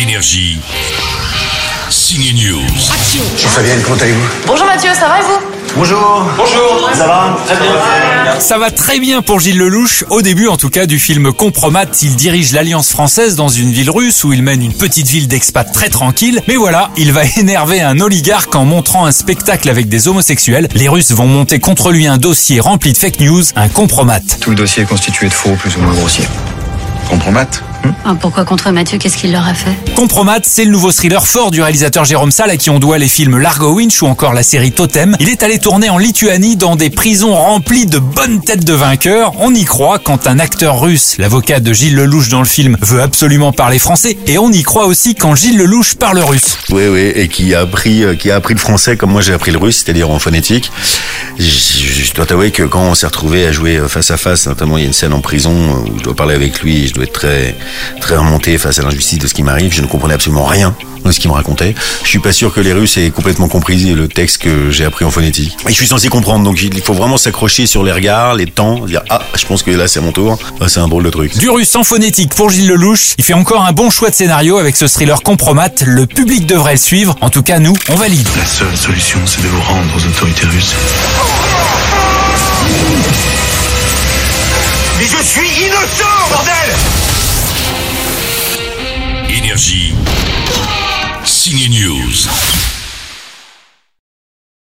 Énergie. Signe News. Bonjour Fabienne, comment allez-vous? Bonjour Mathieu, ça va et vous? Bonjour. Bonjour. Ça va? Très bien. Ça va très bien pour Gilles Lelouch. Au début, en tout cas, du film Compromat, il dirige l'Alliance française dans une ville russe où il mène une petite ville d'expats très tranquille. Mais voilà, il va énerver un oligarque en montrant un spectacle avec des homosexuels. Les Russes vont monter contre lui un dossier rempli de fake news, un compromat. Tout le dossier est constitué de faux plus ou moins grossiers. Compromat Ah, pourquoi contre Mathieu Qu'est-ce qu'il leur a fait? Compromat, c'est le nouveau thriller fort du réalisateur Jérôme Salle à qui on doit les films Largo Winch ou encore la série Totem. Il est allé tourner en Lituanie dans des prisons remplies de bonnes têtes de vainqueurs. On y croit quand un acteur russe, l'avocat de Gilles Lelouch dans le film, veut absolument parler français. Et on y croit aussi quand Gilles Lelouch parle russe. Oui, oui, et qui a appris, euh, qui a appris le français comme moi j'ai appris le russe, c'est-à-dire en phonétique. Je, je- je dois t'avouer que quand on s'est retrouvé à jouer euh, face à face, notamment il y a une scène en prison euh, où je dois parler avec lui, et je dois être très, très remonté face à l'injustice de ce qui m'arrive. Je ne comprenais absolument rien de ce qu'il me racontait. Je suis pas sûr que les Russes aient complètement compris le texte que j'ai appris en phonétique. Et je suis censé comprendre, donc il faut vraiment s'accrocher sur les regards, les temps, dire ah, je pense que là c'est à mon tour. Ah, c'est un drôle de truc. Du russe en phonétique pour Gilles Lelouch. Il fait encore un bon choix de scénario avec ce thriller Compromat. Le public devrait le suivre. En tout cas, nous, on valide. La seule solution, c'est de vous rendre aux autorités russes. Suis innocent, bordel Énergie. Signe News.